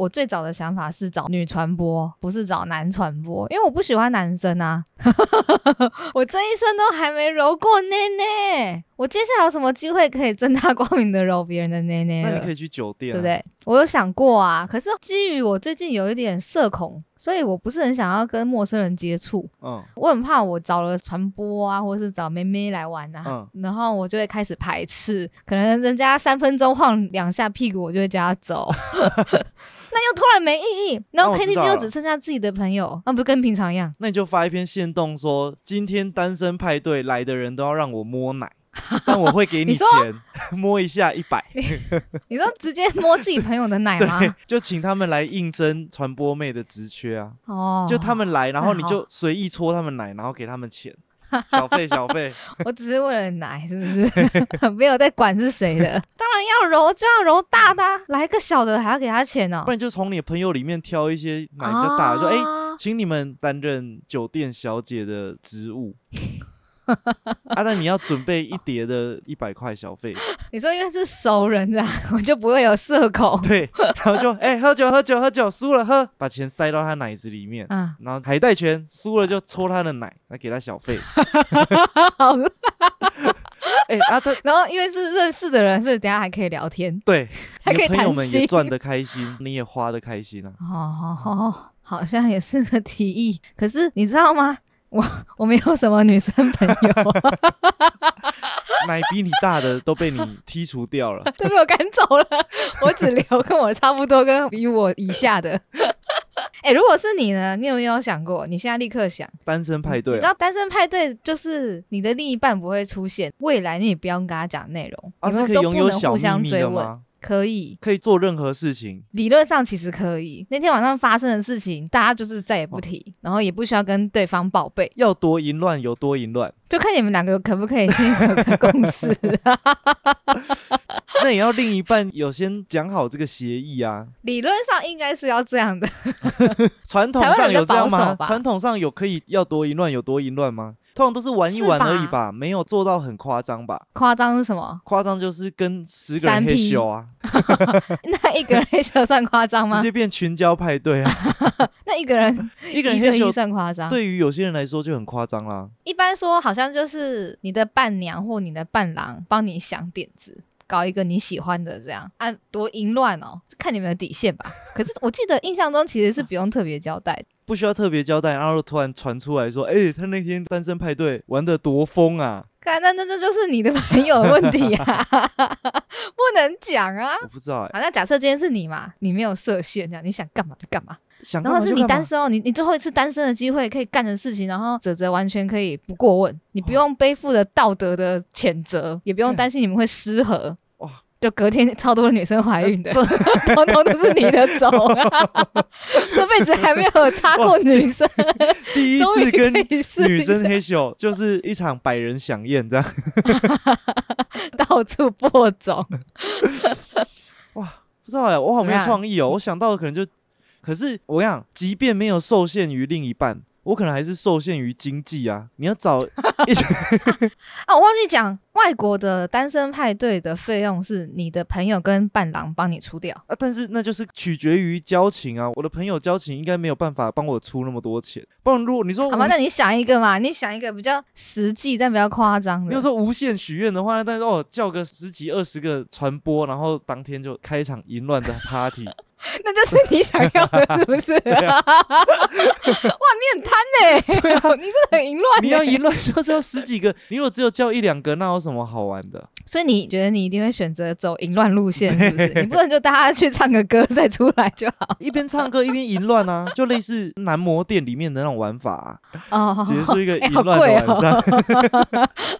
我最早的想法是找女传播，不是找男传播，因为我不喜欢男生啊。我这一生都还没揉过内内，我接下来有什么机会可以正大光明的揉别人的内内了？那你可以去酒店、啊，对不？对？我有想过啊，可是基于我最近有一点社恐，所以我不是很想要跟陌生人接触。嗯，我很怕我找了传播啊，或者是找妹妹来玩啊，然后我就会开始排斥，可能人家三分钟晃两下屁股，我就会叫他走，那又突然没意义。然后 KTV 又只剩下自己的朋友，那不是跟平常一样？那你就发一篇线动说，今天单身派对来的人都要让我摸奶，但我会给你钱，摸一下一百，你说直接摸自己朋友的奶吗？对，就请他们来应征传播妹的职缺啊，哦，就他们来，然后你就随意搓他们奶，然后给他们钱，小费小费，我只是为了奶，是不是？没有在管是谁的。当然要揉就要揉大的、啊，来个小的还要给他钱哦不。然就从你朋友里面挑一些奶比较大的，说哎。啊请你们担任酒店小姐的职务，啊，那你要准备一叠的一百块小费，你说因为是熟人啊，我就不会有社恐。对，然后就哎、喝酒喝酒喝酒，输了喝，把钱塞到他奶子里面，嗯，然后海带拳输了就抽他的奶，来给他小费，好。哎、啊他然后因为是认识的人，所以等下还可以聊天，对，还可以谈你的朋友们也心。赚得开心，你也花得开心啊，哦，好好，好像也是个提议。可是你知道吗？我我没有什么女生朋友，奶比你大的都被你剔除掉了，都被我赶走了，我只留跟我差不多跟比我以下的。哎、如果是你呢？你有没有想过？你现在立刻想。单身派对啊，知道单身派对就是你的另一半不会出现，未来你也不用跟他讲内容，你们都不拥有小能互相追问。可以，可以做任何事情，理论上其实可以。那天晚上发生的事情，大家就是再也不提，然后也不需要跟对方报备，要多淫乱有多淫乱，就看你们两个可不可以先有个共识。那也要另一半有先讲好这个协议啊。理论上应该是要这样的，传统上有这样吗？传统上有可以要多淫乱有多淫乱吗？通常都是玩一玩而已吧吧，没有做到很夸张吧？夸张是什么？夸张就是跟十个人黑秀啊，那一个人黑咻算夸张吗？直接变群交派对啊，那 一个人一个人黑咻算夸张？对于有些人来说就很夸张啦。一般说好像就是你的伴娘或你的伴郎帮你想点子，搞一个你喜欢的这样啊，多淫乱哦，看你们的底线吧。可是我记得印象中其实是不用特别交代，不需要特别交代，然后突然传出来说，哎、他那天单身派对玩的多疯啊！看那那这就是你的朋友的问题啊，不能讲啊。我不知道哎、好，那假设今天是你嘛，你没有设限，这样你想干嘛就干嘛。想然后是你单身哦，你你最后一次单身的机会可以干的事情，然后泽泽完全可以不过问，你不用背负着道德的谴责，也不用担心你们会失和。哇就隔天超多女生怀孕的，通通都是你的种啊！这辈子还没有插过女生，第一次跟女生黑秀就是一场百人响宴这样。到处播种。哇，不知道哎、我好没创意哦。我想到的可能就，可是我跟你讲，即便没有受限于另一半，我可能还是受限于经济啊。你要找 一群啊，我忘记讲，外国的单身派对的费用是你的朋友跟伴郎帮你出掉。啊，但是那就是取决于交情啊。我的朋友交情应该没有办法帮我出那么多钱，不然如果你说好吧，那你想一个嘛，你想一个比较实际但比较夸张的。你要说无限许愿的话，那但是哦，叫个十几二十个传播，然后当天就开一场淫乱的 party，那就是你想要的，是不是？啊 哇，你很贪呢、你真的很淫乱、欸。你要淫乱就是要十几个，你如果只有叫一两个，那有什么好玩的？所以你觉得你一定会选择走淫乱路线，是不是？你不能就大家去唱个歌再出来就好一边唱歌一边淫乱啊，就类似男模店里面的那种玩法、啊，哦。结束一个淫乱的贵晚上。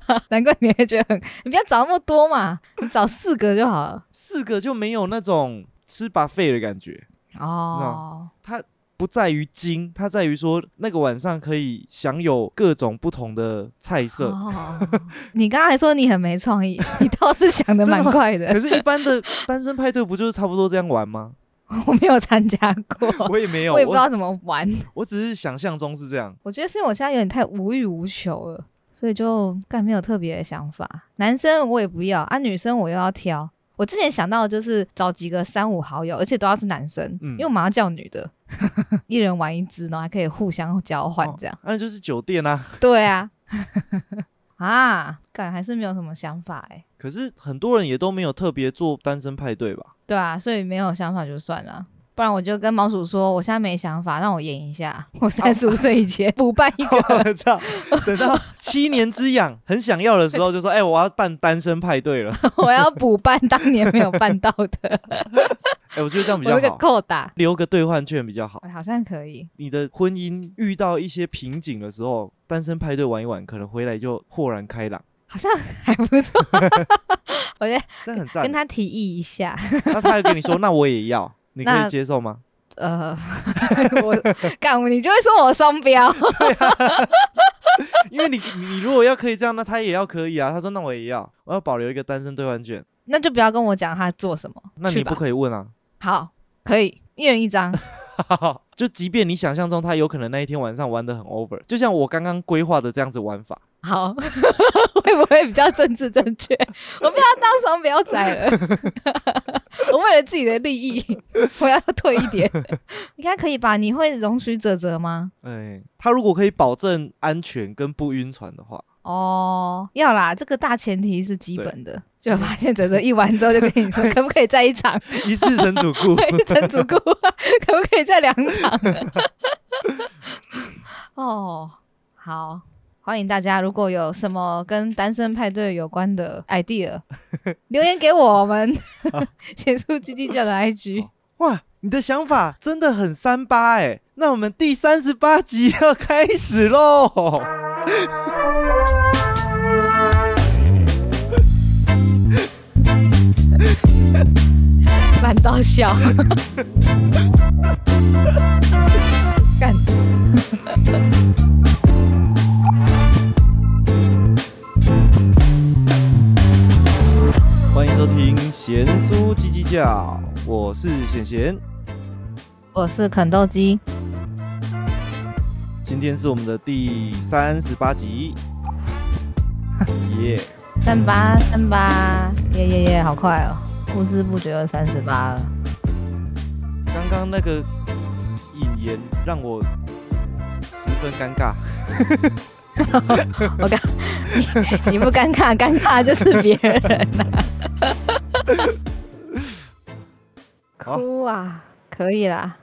哦，难怪你会觉得很，你不要找那么多嘛，你找四个就好了。四个就没有那种吃 buffet 的感觉，哦，它不在于精，它在于说那个晚上可以享有各种不同的菜色。哦，你刚刚还说你很没创意，你倒是想的蛮快的。可是，一般的单身派对不就是差不多这样玩吗？我没有参加过，我也没有，我我也不知道怎么玩。我只是想象中是这样。我觉得是因为我现在有点太无欲无求了，所以就干没有特别的想法。男生我也不要啊，女生我又要挑。我之前想到的就是找几个三五好友，而且都要是男生，嗯因为我们要叫女的，一人玩一支，然后还可以互相交换哦这样。那就是酒店啊。对啊，啊，感还是没有什么想法哎。可是很多人也都没有特别做单身派对吧？对啊，所以没有想法就算了。不然我就跟毛鼠说，我现在没想法，让我演一下，我三十五岁以前补办一个。我操！等到七年之痒很想要的时候，就说：“哎、我要办单身派对了。我要补办当年没有办到的，哎、我觉得这样比我有一个，扣打，留个兑换券比较好。好像可以。你的婚姻遇到一些瓶颈的时候，单身派对玩一玩，可能回来就豁然开朗，好像还不错，我觉得这很赞跟。他提议一下。那他还跟你说：“那我也要，你可以接受吗呃，我干，你就会说我双标。”因为你你你如果要可以这样，那他也要可以啊。他说：“那我也要，我要保留一个单身兑换券。那就不要跟我讲他做什么。”那你不可以问啊。好，可以一人一张。就即便你想象中他有可能那一天晚上玩的很 over，就像我刚刚规划的这样子玩法，好，会不会比较政治正确？我不要当双标仔了。我为了自己的利益，我要退一点。应该可以吧？你会容许泽泽吗？哎，他如果可以保证安全跟不晕船的话，哦，要啦，这个大前提是基本的。就发现泽泽一完之后，就跟你说，可不可以再一场？一世成主顾。成主顾，可不可以再两场？哦，好，欢迎大家，如果有什么跟单身派对有关的 idea，留言给我们，写出叽叽叫的 IG。哇，你的想法真的很三八哎！那我们第三十八集要开始喽。烂到笑，干。欢迎收听咸酥叽叽叫，我是贤贤，我是肯豆鸡，今天是我们的第三十八集，耶、三八三八，耶耶耶，好快哦，不知不觉就三十八了。刚刚那个引言让我十分尴尬。我尴，你你不尴尬，尴尬就是别人呐、好哭啊，可以啦。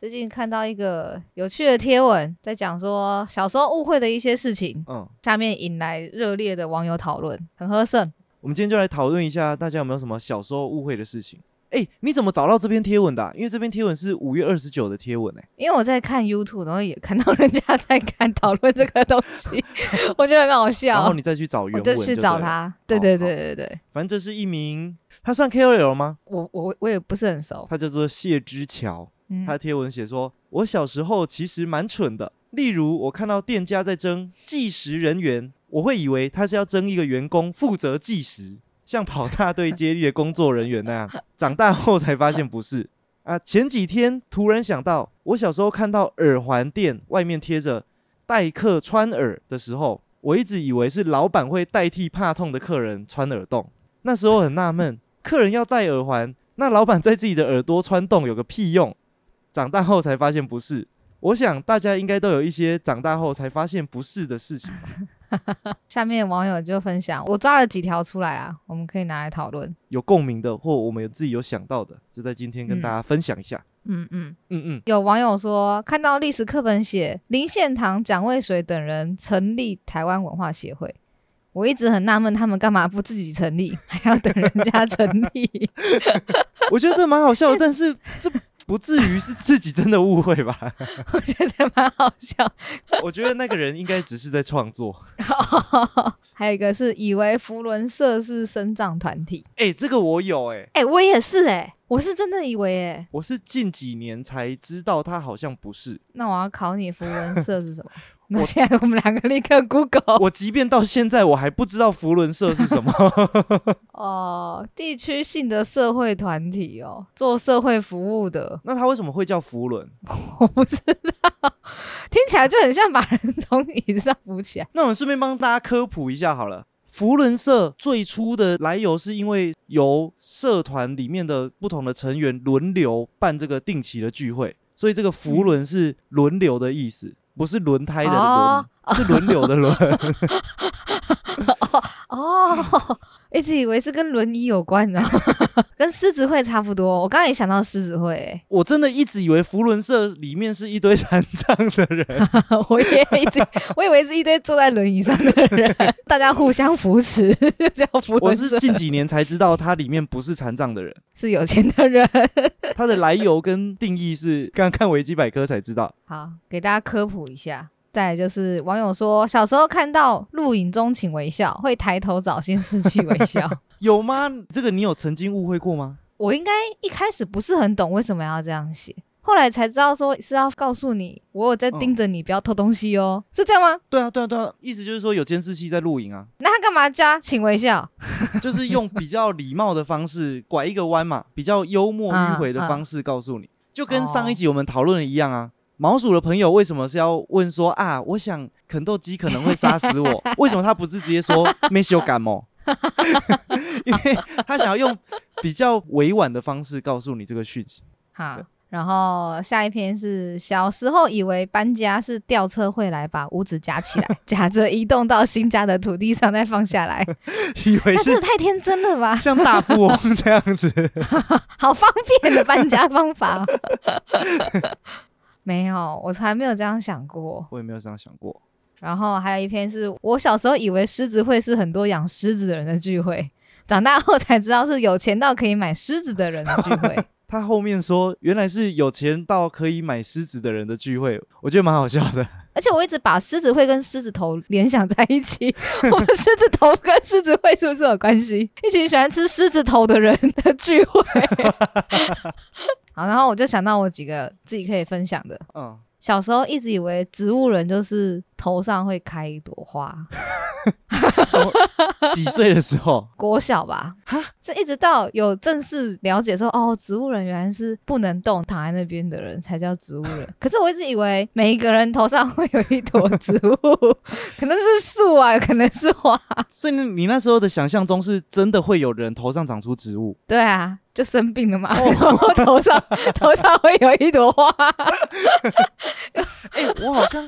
最近看到一个有趣的贴文，在讲说小时候误会的一些事情，嗯，下面引来热烈的网友讨论，很合盛。我们今天就来讨论一下，大家有没有什么小时候误会的事情？哎、你怎么找到这篇贴文的啊、因为这篇贴文是五月二十九的贴文哎、因为我在看 YouTube，然后也看到人家在看讨论这个东西，我觉得很好笑然笑后，你再去找原文我就去找。他。对好对好对对对，反正这是一名，他算 KOL 吗？我我我也不是很熟。他叫做谢之桥。嗯他的贴文写说：“我小时候其实蛮蠢的，例如我看到店家在争计时人员，我会以为他是要征一个员工负责计时，像跑大队接力的工作人员那样。长大后才发现不是啊。前几天突然想到，我小时候看到耳环店外面贴着待客穿耳的时候，我一直以为是老板会代替怕痛的客人穿耳洞。那时候很纳闷，客人要戴耳环，那老板在自己的耳朵穿洞有个屁用？长大后才发现不是。我想大家应该都有一些长大后才发现不是的事情吧。下面网友就分享，我抓了几条出来啊，我们可以拿来讨论。有共鸣的，或我们有自己有想到的，就在今天跟大家分享一下。嗯嗯，嗯嗯，有网友说看到历史课本写林献堂、蒋渭水等人成立台湾文化协会，我一直很纳闷，他们干嘛不自己成立，还要等人家成立？我觉得这蛮好笑的，但是这不至于是自己真的误会吧？我觉得蛮好笑。我觉得那个人应该只是在创作。还有一个是以为福伦社是生长团体，哎、这个我有哎、哎、我也是哎、我是真的以为哎、我是近几年才知道他好像不是。那我要考你福伦社是什么？那现在我们两个立刻 Google 我即便到现在我还不知道福伦社是什么。哦，地区性的社会团体哦，做社会服务的，那他为什么会叫福伦？我不知道，听起来就很像把人从椅子上扶起来。那我们顺便帮大家科普一下好了。福伦社最初的来由是因为由社团里面的不同的成员轮流办这个定期的聚会，所以这个福伦是轮流的意思，不是轮胎的轮，哦是轮流的轮。哦，一直以为是跟轮椅有关的，跟狮子会差不多。我刚刚也想到狮子会、欸，我真的一直以为福伦社里面是一堆残障的人，我也一直我以为是一堆坐在轮椅上的人，大家互相扶持，就叫福我伦社是近几年才知道它里面不是残障的人，是有钱的人。它的来由跟定义是刚刚看维基百科才知道。好，给大家科普一下。再来就是网友说，小时候看到录影中请微笑，会抬头找监视器微笑。有吗？这个你有曾经误会过吗？我应该一开始不是很懂为什么要这样写，后来才知道说是要告诉你，我有在盯着你，不要偷东西哦，是这样吗？对啊，对啊，对啊，意思就是说有监视器在录影啊，那他干嘛加请微笑？就是用比较礼貌的方式拐一个弯嘛，比较幽默迂回的方式告诉你，就跟上一集我们讨论的一样啊。毛鼠的朋友为什么是要问说啊？我想肯豆鸡可能会杀死我，为什么他不是直接说没修感冒？因为他想要用比较委婉的方式告诉你这个讯息。好，然后下一篇是小时候以为搬家是吊车会来把屋子夹起来，夹着移动到新家的土地上再放下来，以为是个太天真了吧？像大富翁这样子。好方便的搬家方法哦、没有，我从来没有这样想过。我也没有这样想过。然后还有一篇是我小时候以为狮子会是很多养狮子的人的聚会，长大后才知道是有钱到可以买狮子的人的聚会。他后面说，原来是有钱到可以买狮子的人的聚会，我觉得蛮好笑的。而且我一直把狮子会跟狮子头联想在一起，我们狮子头跟狮子会是不是有关系？一群喜欢吃狮子头的人的聚会。好，然后我就想到我几个自己可以分享的。嗯，小时候一直以为植物人就是头上会开一朵花，什么几岁的时候？国小吧，这一直到有正式了解说，哦，植物人原来是不能动，躺在那边的人才叫植物人。可是我一直以为每一个人头上会有一朵植物，可能是树啊，可能是花。所以你那时候的想象中是真的会有人头上长出植物？对啊，就生病了嘛，然后头上 头上会有一朵花。哎、我好像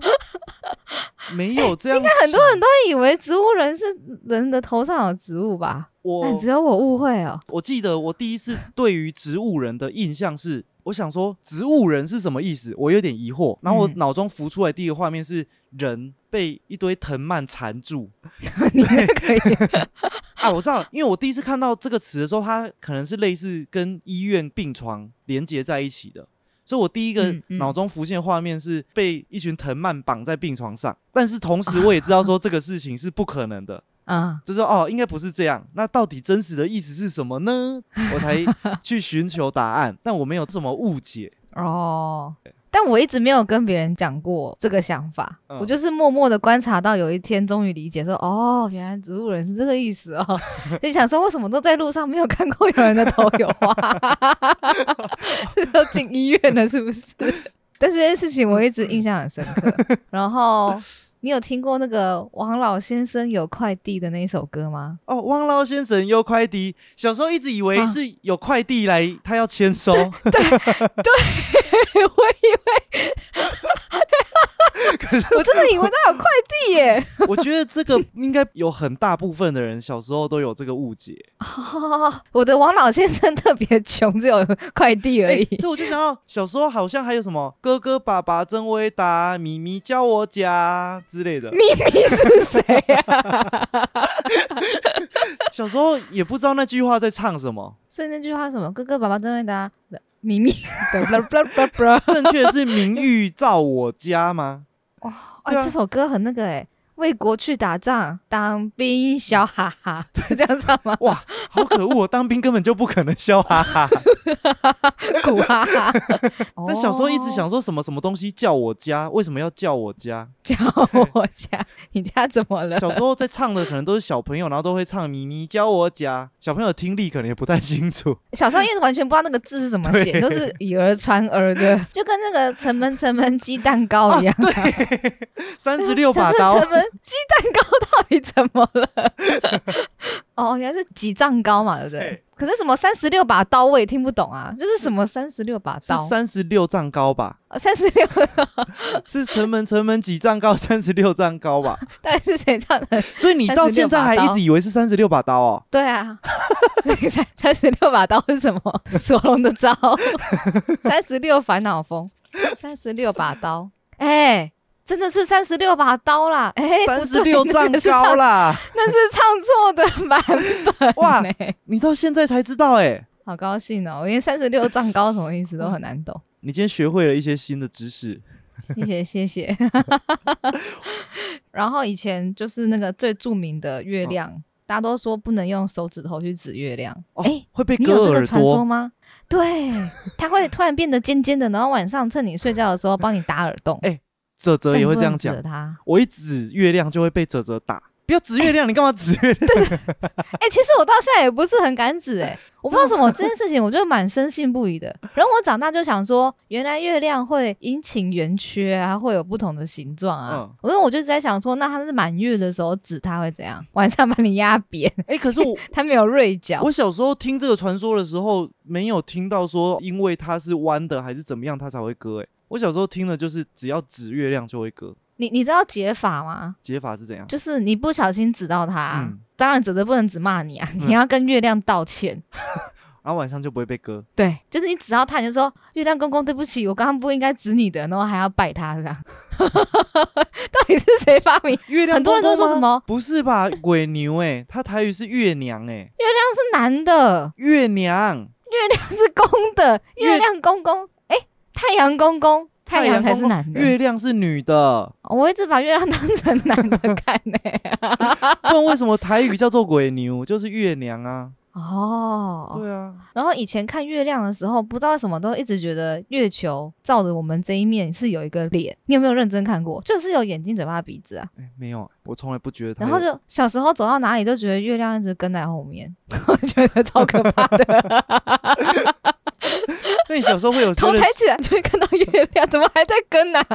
没有这样。应该很多人都以为植物人是人的头上有植物吧？但我只有我误会哦。我记得我第一次对于植物人的印象是，我想说植物人是什么意思？我有点疑惑。然后我嗯脑中浮出来第一个画面是人被一堆藤蔓缠住 你那可以，啊！我知道，因为我第一次看到这个词的时候，它可能是类似跟医院病床连接在一起的。所以我第一个脑中浮现的画面是被一群藤蔓绑在病床上，但是同时我也知道说这个事情是不可能的，嗯，就是说哦，应该不是这样。那到底真实的意思是什么呢？我才 去寻求答案，但我没有这么误解。哦。但我一直没有跟别人讲过这个想法，嗯我就是默默的观察到有一天终于理解说，哦，原来植物人是这个意思哦，就想说为什么都在路上没有看过有人的头有花，是都进医院了是不是？但这件事情我一直印象很深刻。然后你有听过那个王老先生有快递的那一首歌吗？哦，王老先生有快递，小时候一直以为啊是有快递来，他要签收。我以为，我真的以为他有快递耶。我觉得这个应该有很大部分的人小时候都有这个误解。哦，我的王老先生特别穷，只有快递而哎、已。这我就想到小时候好像还有什么哥哥爸爸真伟大，咪咪教我家之类的。咪咪是谁呀、小时候也不知道那句话在唱什么，所以那句话是什么？哥哥爸爸真会答咪咪的 blah blah blah blah。正确的是名誉照我家吗？哎、对啊这首歌很那个哎，为国去打仗，当兵笑哈哈，是 这样唱吗？哇，好可恶！我当兵根本就不可能笑哈哈。苦哈哈。但小时候一直哦想说什么什么东西叫我家，为什么要叫我家？叫我家，你家怎么了？小时候在唱的可能都是小朋友，然后都会唱咪咪教我家，小朋友听力可能也不太清楚。小时候因为完全不知道那个字是怎么写，都是以讹传讹的，就跟那个城门城门鸡蛋糕一样、啊。三十六把刀城，门鸡蛋糕到底怎么了？哦，原来是几丈高嘛，对不对对？可是什么三十六把刀我也听不懂啊，就是什么三十六把刀，三十六丈高吧？三十六 是城门城门几丈高？三十六丈高吧？到底是谁唱的？所以你到现在还一直以为是三十六把刀哦？对啊，所以三三十六把刀是什么？索隆的招，三十六烦恼风，三十六把刀，哎、真的是三十六把刀啦！哎、三十六丈高啦！那是唱错的版本哇、你到现在才知道哎、好高兴哦！我连三十六丈高什么意思都很难懂。你今天学会了一些新的知识。谢谢 谢谢。然后以前就是那个最著名的月亮，大家都说不能用手指头去指月亮。哦哎、会被割耳朵，吗？对，它会突然变得尖尖的，然后晚上趁你睡觉的时候帮你打耳洞。哎泽泽也会这样讲。我一指月亮就会被泽泽打，不要指月亮，你干嘛指月亮？对 哎、其实我到现在也不是很敢指、哎，我不知道什么这件事情，我就蛮深信不疑的。然后我长大就想说，原来月亮会阴晴圆缺啊，会有不同的形状啊。嗯我说我就在想说，那它是满月的时候指它会怎样？晚上把你压扁，哎、可是我 它没有锐角。我小时候听这个传说的时候，没有听到说因为它是弯的还是怎么样它才会割。哎，我小时候听的就是只要指月亮就会割，你你知道解法吗？解法是怎样？就是你不小心指到他，嗯当然指的不能只骂你啊，你要跟月亮道歉。然后晚上就不会被割。对，就是你只要他，你就说月亮公公，对不起，我刚刚不应该指你的，然后还要拜他这样。到底是谁发明？月亮很多人都说什么不是吧？鬼牛哎、他台语是月娘哎、是男的，月娘，月亮是公的，月月亮公公，哎，太阳公公，太阳才是男的。月亮是女的，我一直把月亮当成男的看呢、不然为什么台语叫做鬼牛？就是月娘啊。哦，对啊，然后以前看月亮的时候，不知道为什么都一直觉得月球照着我们这一面是有一个脸。你有没有认真看过？就是有眼睛、嘴巴、鼻子啊。哎、没有，我从来不觉得然。后就小时候走到哪里都觉得月亮一直跟在后面，我觉得超可怕的。那你小时候会有头抬起来就会看到月亮，怎么还在跟啊？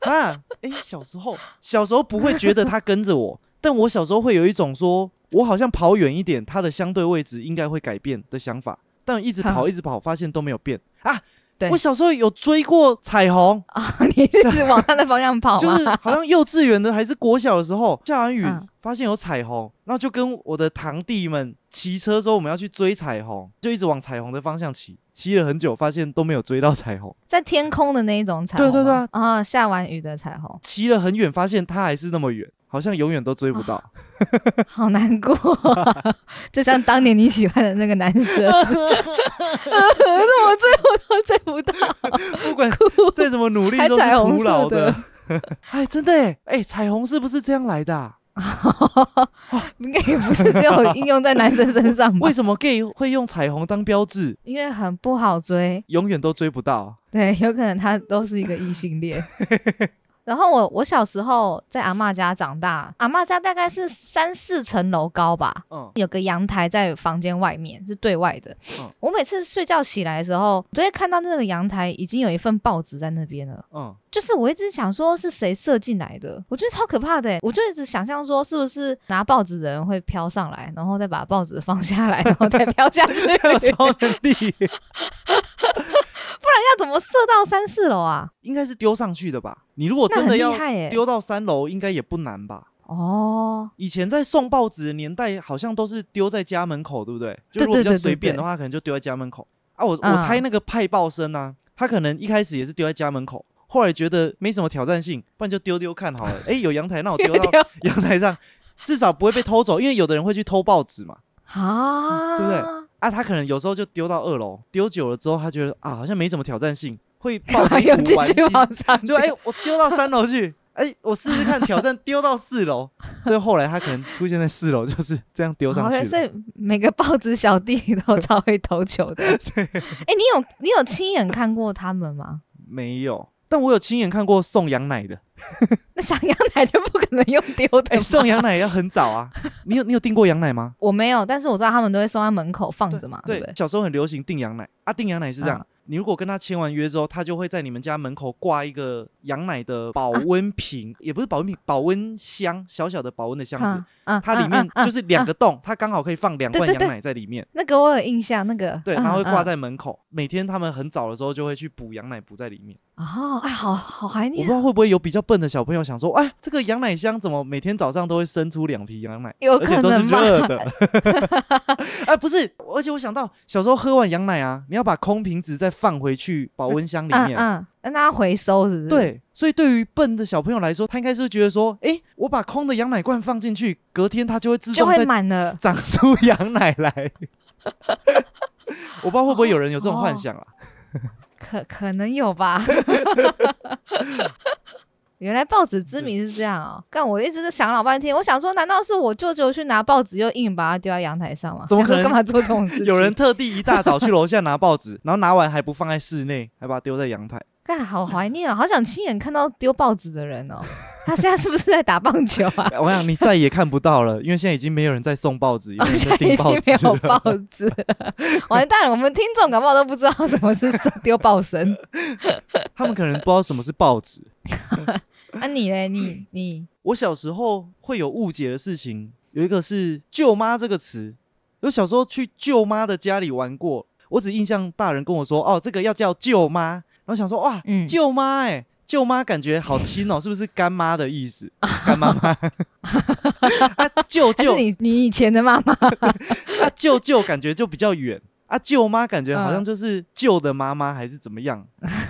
啊？哎、小时候小时候不会觉得它跟着我，但我小时候会有一种说，我好像跑远一点，它的相对位置应该会改变的想法。但一直跑一直跑，发现都没有变啊！对。我小时候有追过彩虹。啊，你一直往他的方向跑？就是好像幼稚园的还是国小的时候，下完雨嗯。发现有彩虹，然后就跟我的堂弟们骑车说我们要去追彩虹，就一直往彩虹的方向骑，骑了很久，发现都没有追到彩虹，在天空的那一种彩虹。对对对。啊啊，下完雨的彩虹，骑了很远，发现它还是那么远，好像永远都追不到。好难过，就像当年你喜欢的那个男生，怎么追我都追不到，不管哭再怎么努力还都是徒劳色的。哎，真的哎，哎，彩虹是不是这样来的啊、应该也不是只有应用在男生身上吧为？什么 gay 会用彩虹当标志，因为很不好追，永远都追不到？对，有可能他都是一个异性恋。然后我我小时候在阿嬷家长大，阿嬷家大概是三四层楼高吧，嗯，有个阳台在房间外面，是对外的。嗯我每次睡觉起来的时候，都会看到那个阳台已经有一份报纸在那边了。嗯，就是我一直想说是谁射进来的，我觉得超可怕的欸。我就一直想象说是不是拿报纸的人会飘上来，然后再把报纸放下来，然后再飘下去，超能力，不然要怎么射到三四楼啊？应该是丢上去的吧？你如果真的要！丢到三楼，应该也不难吧？哦，以前在送报纸的年代，好像都是丢在家门口，对不对？就对如果比较随便的话，可能就丢在家门口啊。我我嗯猜那个派报生啊，他可能一开始也是丢在家门口，后来觉得没什么挑战性，不然就丢丢看好了。诶，有阳台，那我丢到丢阳台上，至少不会被偷走，因为有的人会去偷报纸嘛。啊，对不对啊，他可能有时候就丢到二楼，丢久了之后，他觉得啊，好像没什么挑战性，会抱着 一又继续股玩心，往上就哎、我丢到三楼去，哎、我试试看挑战丢到四楼，所以后来他可能出现在四楼，就是这样丢上去的。所以每个报纸小弟都超会投球的。对，哎、你有你有亲眼看过他们吗？没有，但我有亲眼看过送羊奶的，那想羊奶就不可能用丢的送羊奶要很早啊。你有你有订过羊奶吗？我没有，但是我知道他们都会送在门口放着嘛，对？小时候很流行订羊奶啊，订羊奶是这样，嗯你如果跟他签完约之后，他就会在你们家门口挂一个羊奶的保温瓶，也不是保温瓶，保温箱，小小的保温的箱子，嗯嗯，它里面就是两个洞，它刚好可以放两罐羊奶在里面。那个我有印象，那个对，嗯它会挂嗯在门口，每天他们很早的时候就会去补羊奶，补在里面。哦，哎，好好怀念我不知，道会不会有比较笨的小朋友想说，哎，这个羊奶箱怎么每天早上都会生出两瓶羊奶，有而且都是？热的？哎，不是，而且我想到小时候喝完羊奶啊，你要把空瓶子再放回去保温箱里面。让它回收是不是？，对，所以对于笨的小朋友来说，他应该是觉得说，哎，我把空的羊奶罐放进去，隔天它就会自动就会满了。长出羊奶来。我不知道会不会有人有这种幻哦想啊？可可能有吧。原来报纸之谜是这样哦！但，我一直是想老半天，我想说，难道是我舅舅去拿报纸，又硬把它丢在阳台上吗？怎么可能干嘛做这种事情？有人特地一大早去楼下拿报纸，然后拿完还不放在室内，还把它丢在阳台。干，好怀念哦，好想亲眼看到丢报纸的人哦。他现在是不是在打棒球啊？我想你再也看不到了，因为现在已经没有人在送报纸，也没人现在在订已经没有。报纸了，完蛋了！我们听众搞不好都不知道什么是丢报声。他们可能不知道什么是报纸。啊，你嘞？你你我小时候会有误解的事情，有一个是“舅妈”这个词。我小时候去舅妈的家里玩过，我只印象大人跟我说：“哦，这个要叫舅妈。”然后想说：“哇，嗯舅妈哎、舅妈感觉好亲哦，是不是干妈的意思？干妈妈 啊，舅舅你你以前的妈妈？啊，舅舅感觉就比较远啊，舅妈感觉好像嗯就是舅的妈妈还是怎么样？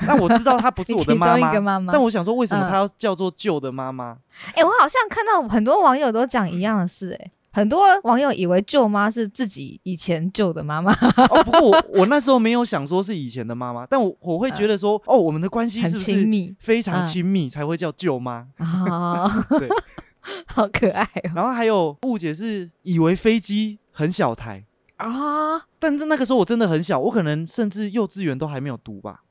那我知道她不是我的妈妈但我想说，为什么嗯她要叫做舅的妈妈？哎、我好像看到很多网友都讲一样的事、哎，很多网友以为舅妈是自己以前舅的妈妈，哦，不过我我那时候没有想说是以前的妈妈，但我我会觉得说，哦，我们的关系是不是非常嗯。亲密才会叫舅妈？啊，对，好可爱哦、然后还有误解是以为飞机很小台，啊，但是那个时候我真的很小，我可能甚至幼稚园都还没有读吧。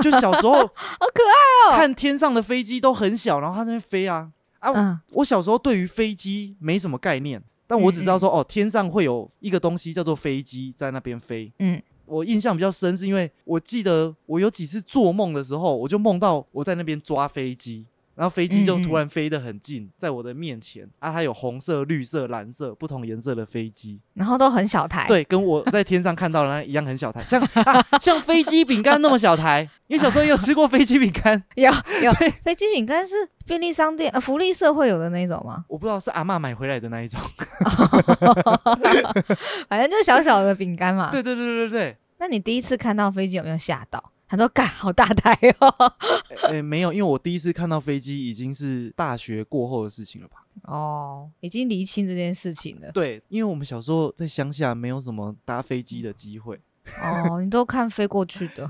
就小时候 好可爱哦、看天上的飞机都很小，然后它在那边飞啊。啊！嗯，我小时候对于飞机没什么概念，但我只知道说，哦，天上会有一个东西叫做飞机在那边飞。嗯，我印象比较深，是因为我记得我有几次做梦的时候，我就梦到我在那边抓飞机，然后飞机就突然飞得很近，在我的面前啊，它有红色、绿色、蓝色不同颜色的飞机，然后都很小台，，对，跟我在天上看到的那一样很小台，像啊像飞机饼干那么小台。因为小时候也有吃过飞机饼干，有有 对飞机饼干是便利商店呃福利社会有的那种吗？我不知道是阿嬷买回来的那一种。反正就小小的饼干嘛。对对对对对对。那你第一次看到飞机有没有吓到？他说：“嘎，好大台哦。诶、没有，因为我第一次看到飞机已经是大学过后的事情了吧？”哦，已经厘清这件事情了。对，因为我们小时候在乡下没有什么搭飞机的机会，哦，你都看飞过去的，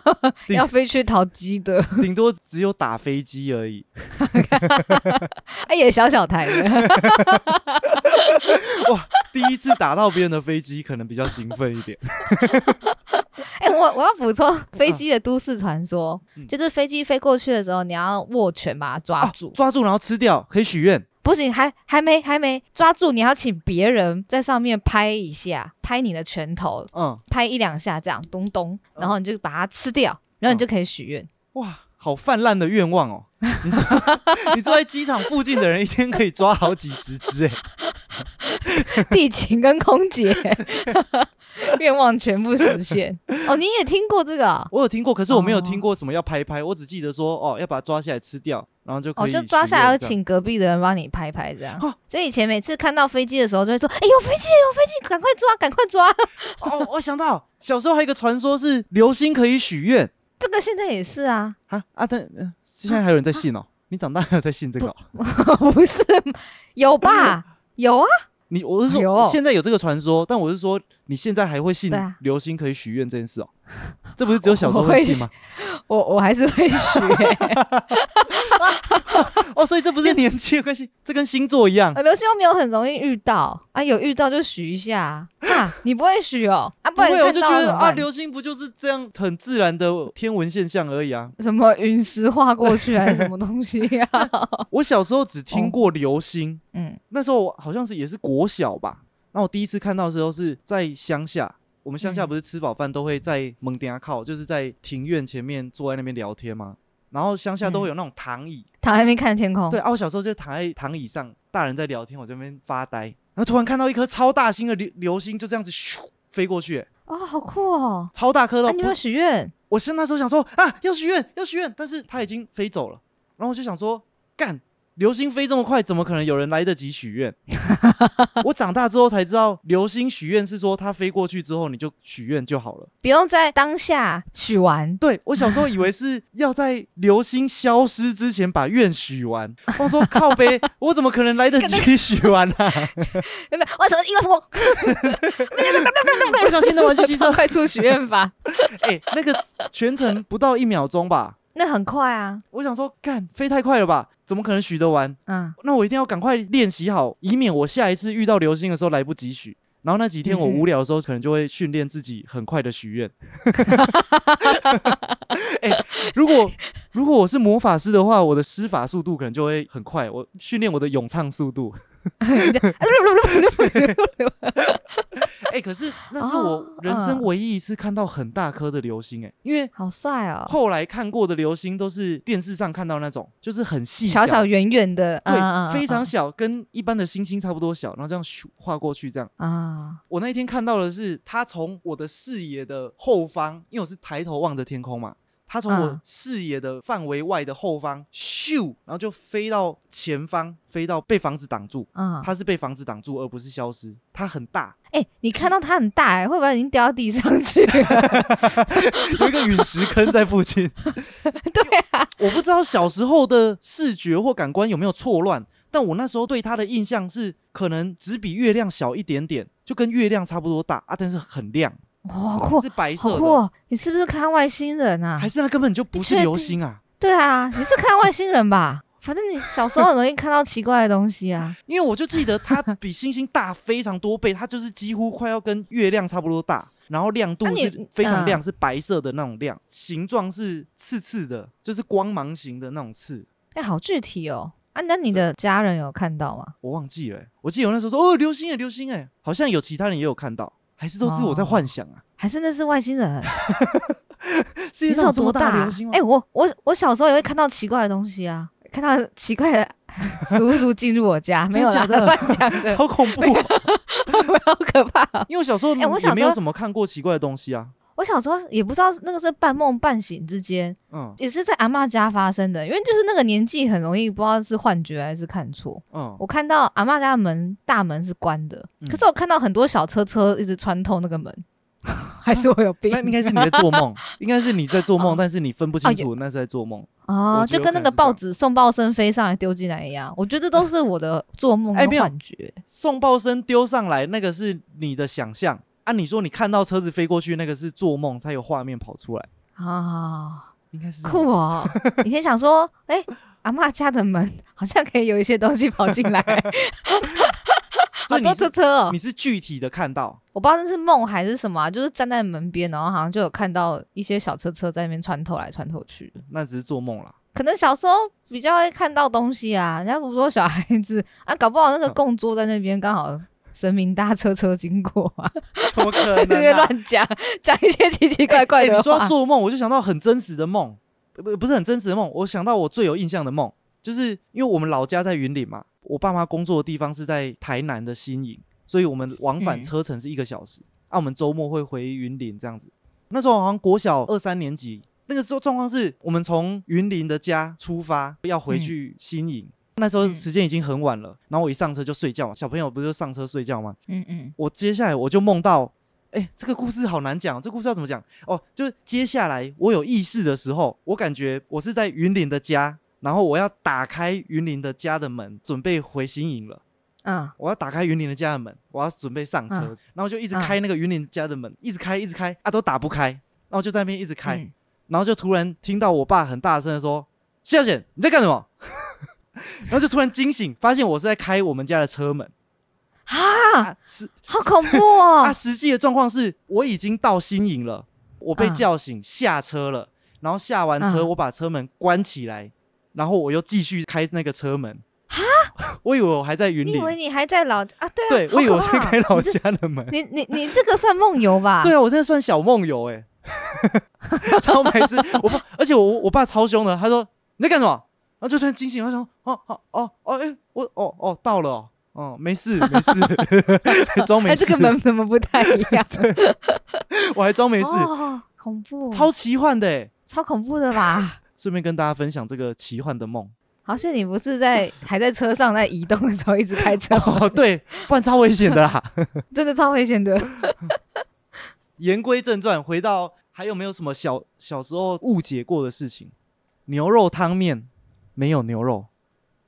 要飞去淘机的，顶多只有打飞机而已。哎，也小小台的。第一次打到别人的飞机，可能比较兴奋一点。哎、我我要补充飞机的都市传说，嗯就是飞机飞过去的时候，你要握拳把它抓啊住，抓住然后吃掉，可以许愿。不行，还还没还没抓住，你要请别人在上面拍一下，拍你的拳头，嗯，拍一两下，这样咚咚，然后你就把它吃掉，然后你就可以许愿。哇，好泛滥的愿望哦！你坐 你坐在机场附近的人，一天可以抓好几十只哎。地勤跟空姐 愿望全部实现。哦，你也听过这个啊、我有听过，可是我没有哦听过什么要拍拍，我只记得说哦，要把它抓下来吃掉，然后就可哦，就抓下来请隔壁的人帮你拍拍，这样哦。所以以前每次看到飞机的时候，就会说：“哎，有飞机，有飞机，赶快抓，赶快抓。哦，我想到小时候还有一个传说是流星可以许愿”这个现在也是啊，啊啊！但、呃、现在还有人在信哦？你长大还有在信这个哦、不是有吧？有啊，你我是说现在有这个传说，但我是说你现在还会信流星可以许愿这件事哦？这不是只有小时候我会信吗？我我还是会许、哦，所以这不是年纪的关系，这跟星座一样 呃，流星又没有很容易遇到啊，有遇到就许一下啊。啊你不会许哦？啊，不会，我就觉得啊，流星不就是这样很自然的天文现象而已啊。什么陨石划过去还是什么东西啊、我小时候只听哦过流星，嗯那时候好像是也是国小吧。那我第一次看到的时候是在乡下，我们乡下嗯不是吃饱饭都会在门顶下靠，就是在庭院前面坐在那边聊天吗？然后乡下都会有那种躺椅，躺在那边看天空。对，啊，我小时候就躺在躺椅上，大人在聊天，我这边发呆，然后突然看到一颗超大星的流流星就这样子咻飞过去，哦，好酷哦！超大颗的你有没有许愿？我是那时候想说啊，要许愿，要许愿，但是它已经飞走了，然后我就想说，干，流星飞这么快，怎么可能有人来得及许愿？我长大之后才知道，流星许愿是说它飞过去之后你就许愿就好了。不用在当下许完。对我小时候以为是要在流星消失之前把愿许完，我说靠背，我怎么可能来得及许完啊？有 没有？为什么？因为我不小心的玩具汽车，快速许愿法，哎、那个全程不到一秒钟吧。那很快啊。我想说，干飞太快了吧？怎么可能许得完？嗯，那我一定要赶快练习好，以免我下一次遇到流星的时候来不及许。然后那几天我无聊的时候，可能就会训练自己很快的许愿。哎、如果如果我是魔法师的话，我的施法速度可能就会很快。我训练我的咏唱速度。哎、可是那是我哦人生嗯。唯一一次看到很大颗的流星、哎，因为好帅哦，后来看过的流星都是电视上看到那种，就是很细小小圆圆的，对，嗯非常小，跟一般的星星差不多小，然后这样咻划过去，这样。啊，我那一天看到的是，它从我的视野的后方，因为我是抬头望着天空嘛，它从我嗯视野的范围外的后方咻，然后就飞到前方，飞到被房子挡住。嗯，它是被房子挡住，而不是消失。它很大，哎，你看到它很大，哎，会不会已经掉到地上去了？有一个陨石坑在附近。对啊，我不知道小时候的视觉或感官有没有错乱，但我那时候对它的印象是，可能只比月亮小一点点，就跟月亮差不多大啊，但是很亮，哇好酷，是白色的，好酷哦！你是不是看外星人啊还？是那根本就不是流星啊？对啊，你是看外星人吧？反正你小时候很容易看到奇怪的东西啊。因为我就记得它比星星大非常多倍，它就是几乎快要跟月亮差不多大，然后亮度是非常嗯亮，是白色的那种亮，形状是刺刺的，就是光芒型的那种刺。哎，好具体哦。啊，那你的家人有看到吗？我忘记了欸、我记得我那时候说哦，流星哎，流星哎，好像有其他人也有看到，还是都是我在哦幻想啊？还是那是外星人？世界上有这么大有多大流星吗？哎、我我我小时候也会看到奇怪的东西啊，看到奇怪的 叔叔进入我家，没有假的乱讲的，好恐怖、哦！好可怕哦、因为我小时候哎我小时候也没有什么看过奇怪的东西啊。我小时候也不知道那个是半梦半醒之间，嗯也是在阿嬷家发生的，因为就是那个年纪很容易不知道是幻觉还是看错。嗯，我看到阿嬷家的门大门是关的，嗯可是我看到很多小车车一直穿透那个门，还是我有病那应该是你在做梦，应该是你在做梦，哦但是你分不清哦楚那是在做梦。哦我，觉得就跟那个报纸送报生飞上来丢进来一样。我觉得这都是我的做梦幻觉。送报声丢上来，那个是你的想象。按、你说你看到车子飞过去，那个是做梦才有画面跑出来，啊，应该是酷哦！以前想说，哎、阿嬷家的门好像可以有一些东西跑进来，好多车车哦你。是具体的看到，我不知道那是梦还是什么啊、就是站在门边，然后好像就有看到一些小车车在那边穿透来穿透去。那只是做梦啦。可能小时候比较会看到东西啊，人家不是说小孩子啊，搞不好那个嗯供桌在那边刚好神明搭车车经过啊，怎么可能、啊？乱讲讲一些奇奇怪怪的哎你说。做梦，我就想到很真实的梦，不不是很真实的梦，我想到我最有印象的梦，就是因为我们老家在云林嘛，我爸妈工作的地方是在台南的新营，所以我们往返嗯车程是一个小时，啊，我们周末会回云林这样子。那时候好像国小二三年级，那个时候状况是我们从云林的家出发，要回去新营。那时候嗯时间已经很晚了，然后我一上车就睡觉嘛，小朋友不是就上车睡觉吗？嗯嗯，我接下来我就梦到，哎、这个故事好难讲，这故事要怎么讲？哦，就是接下来我有意识的时候，我感觉我是在云林的家，然后我要打开云林的家的门，准备回新营了。啊，我要打开云林的家的门，我要准备上车，嗯然后就一直嗯开那个云林家的门，一直开，一直开，啊，都打不开，然后就在那边一直开，嗯然后就突然听到我爸很大声的说：“谢小姐，你在干什么？” 然后就突然惊醒，发现我是在开我们家的车门啊，啊，是好恐怖啊，哦！实际的状况是我已经到新营了，我被嗯叫醒、下车了，然后下完车嗯我把车门关起来，然后我又继续开那个车门，我以为我还在云林，你以为你还在老啊？对啊，对我以为我在开老家的门。你你你这个算梦游吧？对啊，我真的算小梦游哎 超白痴！我爸，而且我我爸超凶的，他说你在干什么？然后就突然惊醒，他说哦哦哦哦，哎、我哦哦到了哦，哦没事没事，还 装没哎，事，这个门怎么不太一样？我还装没事，哦，恐怖，超奇幻的哎！超恐怖的吧？顺便跟大家分享这个奇幻的梦好像你不是在还在车上在移动的时候一直开车，哦，对，不然超危险的啦。真的超危险的。言归正传，回到还有没有什么小小时候误解过的事情？牛肉汤面没有牛肉，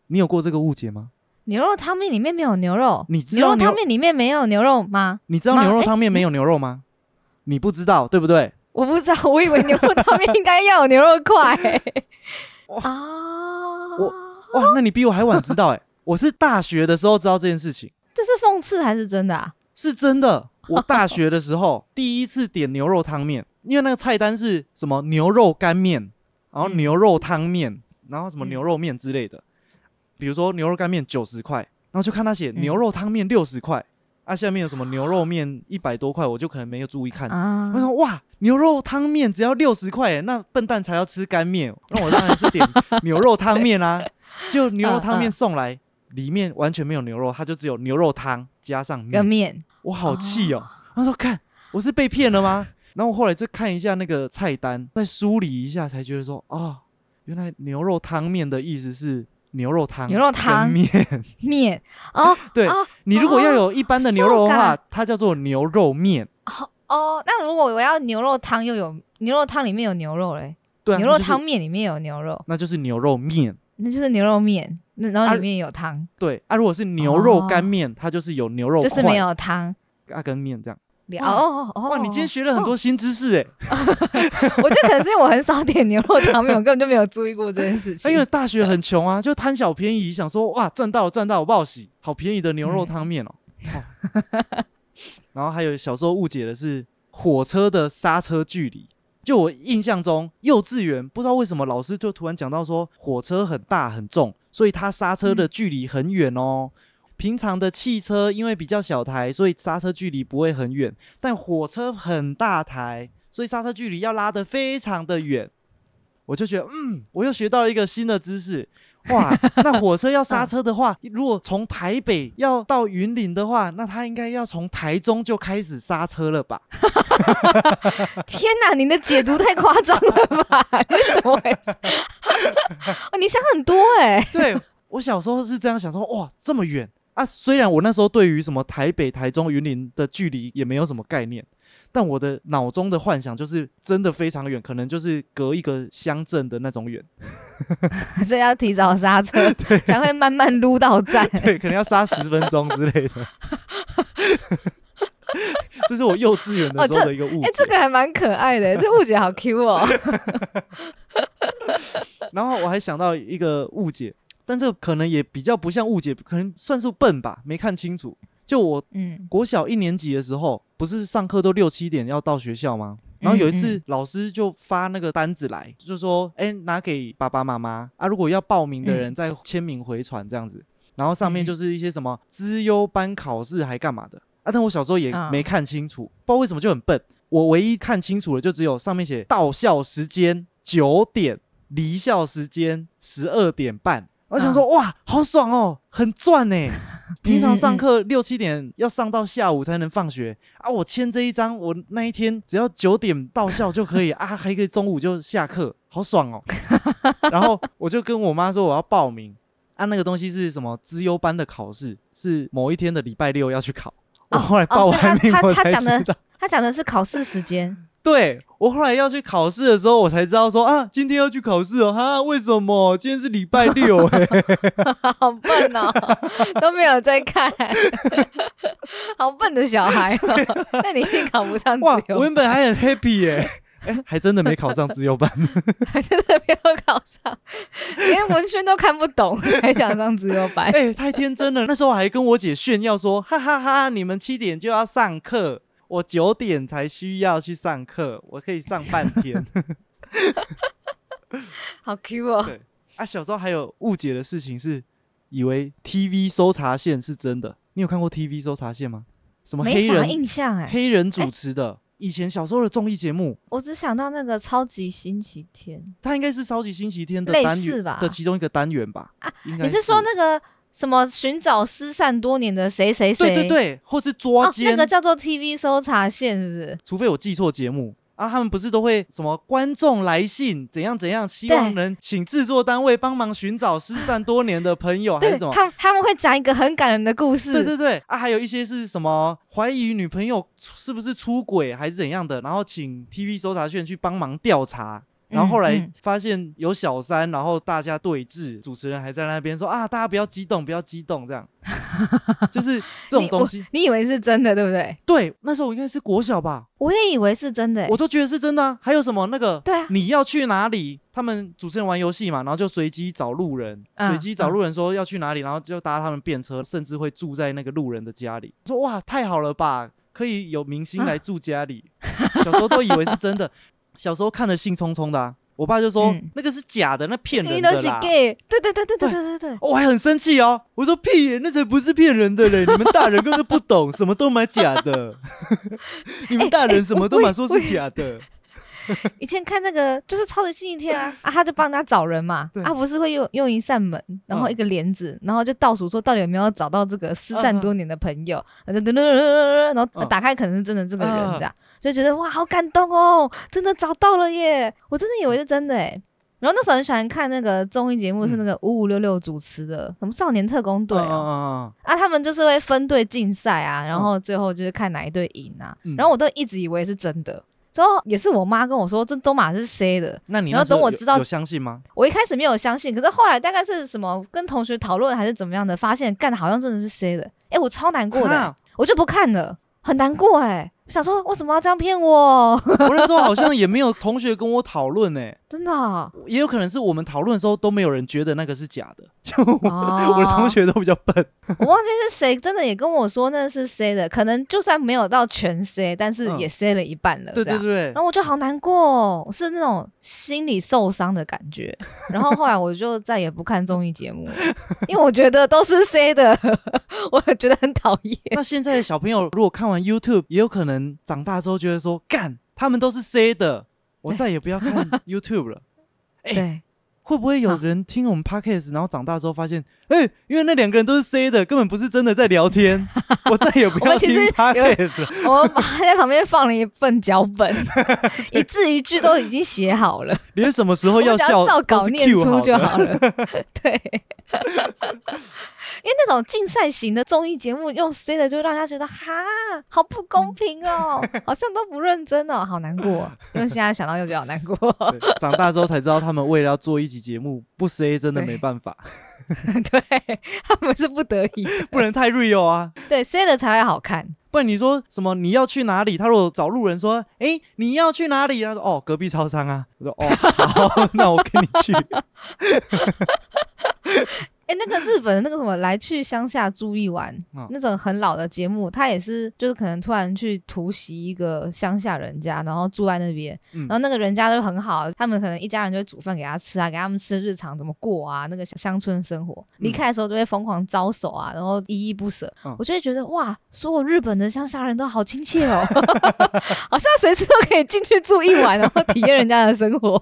你有过这个误解吗？牛肉汤面里面没有牛肉，你知道牛牛肉汤面里面没有牛肉吗？你知道妈牛肉汤面没有牛肉吗？你不知道对不对？我不知道，我以为牛肉汤面应该要有牛肉块、哇啊！我哇，那你比我还晚知道哎、我是大学的时候知道这件事情，这是讽刺还是真的啊？是真的。我大学的时候 第一次点牛肉汤面，因为那个菜单是什么牛肉干面，然后嗯牛肉汤面，然后什么嗯牛肉面之类的。比如说牛肉干面九十块，然后就看他写嗯牛肉汤面六十块，啊，下面有什么牛肉面一百多块，我就可能没有注意看。啊我，说哇，牛肉汤面只要六十块耶，那笨蛋才要吃干面，那我当然是点 牛肉汤面啦、就牛肉汤面送来，里面完全没有牛肉，它就只有牛肉汤加上跟面，面我好气哦！他说看我是被骗了吗？然后我后来再看一下那个菜单，再梳理一下，才觉得说哦，原来牛肉汤面的意思是牛肉汤，牛肉汤面。面哦对哦你如果要有一般的牛肉的话そうか，它叫做牛肉面。哦。那如果我要牛肉汤，又有牛肉汤里面有牛肉嘞，对啊，牛肉那就是汤面里面有牛肉，那就是牛肉面。那就是牛肉面，那然啊后里面有汤，对啊，如果是牛肉干面，它就是有牛肉块就是没有汤。啊跟面这样。 哦哦，哇，你今天学了很多新知识哎！我觉得可能是因为我很少点牛肉汤面，我根本就没有注意过这件事情。因为大学很穷啊，就贪小便宜，想说哇赚到了赚到了，报喜，好便宜的牛肉汤面哦。哦然后还有小时候误解的是火车的刹车距离。就我印象中，幼稚园不知道为什么老师就突然讲到说火车很大很重，所以它刹车的距离很远哦。平常的汽车因为比较小台，所以刹车距离不会很远，但火车很大台，所以刹车距离要拉得非常的远。我就觉得，嗯，我又学到了一个新的知识。哇，那火车要刹车的话，如果从台北要到云林的话，那它应该要从台中就开始刹车了吧？天哪，你的解读太夸张了吧？你是怎么回事？哦，你想很多哎、对我小时候是这样想说，哇，这么远啊！虽然我那时候对于什么台北、台中、云林的距离也没有什么概念，但我的脑中的幻想就是真的非常远，可能就是隔一个乡镇的那种远，所以要提早刹车，才 会慢慢撸到站。对，可能要刹十分钟之类的。这是我幼稚园的时候的一个误哎、解。这个还蛮可爱的，这误解好 Q 哦。然后我还想到一个误解，但这可能也比较不像误解，可能算是笨吧，没看清楚。就我嗯，国小一年级的时候，不是上课都六七点要到学校吗？然后有一次嗯老师就发那个单子来，就说：“哎，拿给爸爸妈妈啊，如果要报名的人再签名回传这样子。”然后上面嗯就是一些什么资优班考试还干嘛的啊？但我小时候也啊没看清楚，不知道为什么就很笨。我唯一看清楚的就只有上面写到校时间九点，离校时间十二点半。我想说，哇，好爽哦，很赚呢。平常上课 六七点要上到下午才能放学啊，我签这一张，我那一天只要九点到校就可以 啊，还可以中午就下课，好爽哦。然后我就跟我妈说我要报名啊，那个东西是什么资优班的考试，是某一天的礼拜六要去考。我哦后来报完名我才他讲的知道，他讲的是考试时间，对我后来要去考试的时候，我才知道说啊，今天要去考试哦，哈，为什么？今天是礼拜六 哎、好笨哦，都没有在看，好笨的小孩哦。那你一定考不上哇，原本还很 happy 耶、哎、还真的没考上自由班。还真的没有考上，连文宣都看不懂，还想上自由班。哎、太天真了！那时候还跟我姐炫耀说，哈哈哈你们七点就要上课，我九点才需要去上课，我可以上半天。好 Q 哦！对啊，小时候还有误解的事情是，以为 TV 搜查线是真的。你有看过 TV 搜查线吗？什么黑人印象哎、黑人主持的？以前小时候的综艺节目，我只想到那个超级星期天它应该是超级星期天的类单元的其中一个单元吧？啊你是说那个什么寻找失散多年的谁谁谁？对对对，或是抓哦，奸、那个叫做 TV 搜查线，是不是？除非我记错节目啊，他们不是都会什么观众来信怎样怎样，希望能请制作单位帮忙寻找失散多年的朋友，还是什么？他他们会讲一个很感人的故事。对对对啊，还有一些是什么怀疑女朋友是不是出轨还是怎样的，然后请 TV 搜查线去帮忙调查。然后后来发现有小三，然后大家对峙，主持人还在那边说啊，大家不要激动，不要激动，这样，就是这种东西。我你以为是真的，对不对？对，那时候我应该是国小吧，我也以为是真的欸。我都觉得是真的啊、还有什么那个，对啊你要去哪里？他们主持人玩游戏嘛，然后就随机找路人，嗯随机找路人说要去哪里，然后就搭他们便车，甚至会住在那个路人的家里。说哇，太好了吧，可以有明星来住家里。小时候都以为是真的，小时候看的兴冲冲的、啊，我爸就说、嗯那个是假的，那骗人的啦。gay，对对对对对对对对。我还很生气哦，我说屁耶，那才不是骗人的嘞！你们大人根本不懂，什么都买假的。你们大人什么都买说是假的。以前看那个就是超级星期天啊，啊，他就帮他找人嘛对，啊，不是会用用一扇门，然后嗯。一个帘子，然后就倒数说到底有没有找到这个失散多年的朋友，然后噔噔噔噔噔，然后嗯。打开可能是真的这个人嗯这样，就觉得哇好感动哦，真的找到了耶，我真的以为是真的哎。然后那时候很喜欢看那个综艺节目，是那个五五六六主持的，什么少年特工队哦，嗯啊，他们就是会分队竞赛啊，然后最后就是看哪一队赢啊。嗯。然后我都一直以为是真的，之后也是我妈跟我说这都马是 C 的，然后那你那时候等我知道有有相信吗？我一开始没有相信，可是后来大概是什么跟同学讨论还是怎么样的，发现干的好像真的是 C 的，哎，我超难过的、哈？我就不看了，很难过哎、我想说为什么要这样骗我？我那时候好像也没有同学跟我讨论哎，真的哦、也有可能是我们讨论的时候都没有人觉得那个是假的，就我, 哦我的同学都比较笨。我忘记是谁真的也跟我说那是 C 的，可能就算没有到全 C，但是嗯也 C 了一半了，对对对然，后我就好难过、哦，我是那种心理受伤的感觉。然后后来我就再也不看综艺节目，因为我觉得都是 C 的，我觉得很讨厌。那现在的小朋友如果看完 YouTube，也有可能长大之后觉得说，干，他们都是 C 的，我再也不要看 YouTube 了。哎对，会不会有人听我们 Podcast，然后长大之后发现，哎、因为那两个人都是 C 的，根本不是真的在聊天，我再也不要听 Podcast 了。我在旁边放了一份脚本，一字一句都已经写好了，连什么时候要笑要照稿念。出就好了。对。因为那种竞赛型的综艺节目用 C 的，就让他觉得哈，好不公平哦，好像都不认真哦，好难过。因为现在想到又觉得好难过。对 长大之后才知道，他们为了要做一集节目，不 C 真的对没办法，对，他们是不得已，不能太 real 啊。对 C 的才会好看。不然你说什么你要去哪里？他如果找路人说，哎、你要去哪里？他说，哦，隔壁超商啊。我说，哦，好，那我跟你去。哎、那个日本的那个什么来去乡下住一晚，嗯那种很老的节目，他也是就是可能突然去突袭一个乡下人家，然后住在那边，嗯然后那个人家就很好，他们可能一家人就会煮饭给他吃啊，给他们吃日常怎么过啊，那个乡村生活。离开的时候就会疯狂招手啊，然后依依不舍。嗯我就会觉得哇，所有日本的乡下人都好亲切哦，好像随时都可以进去住一晚，然后体验人家的生活。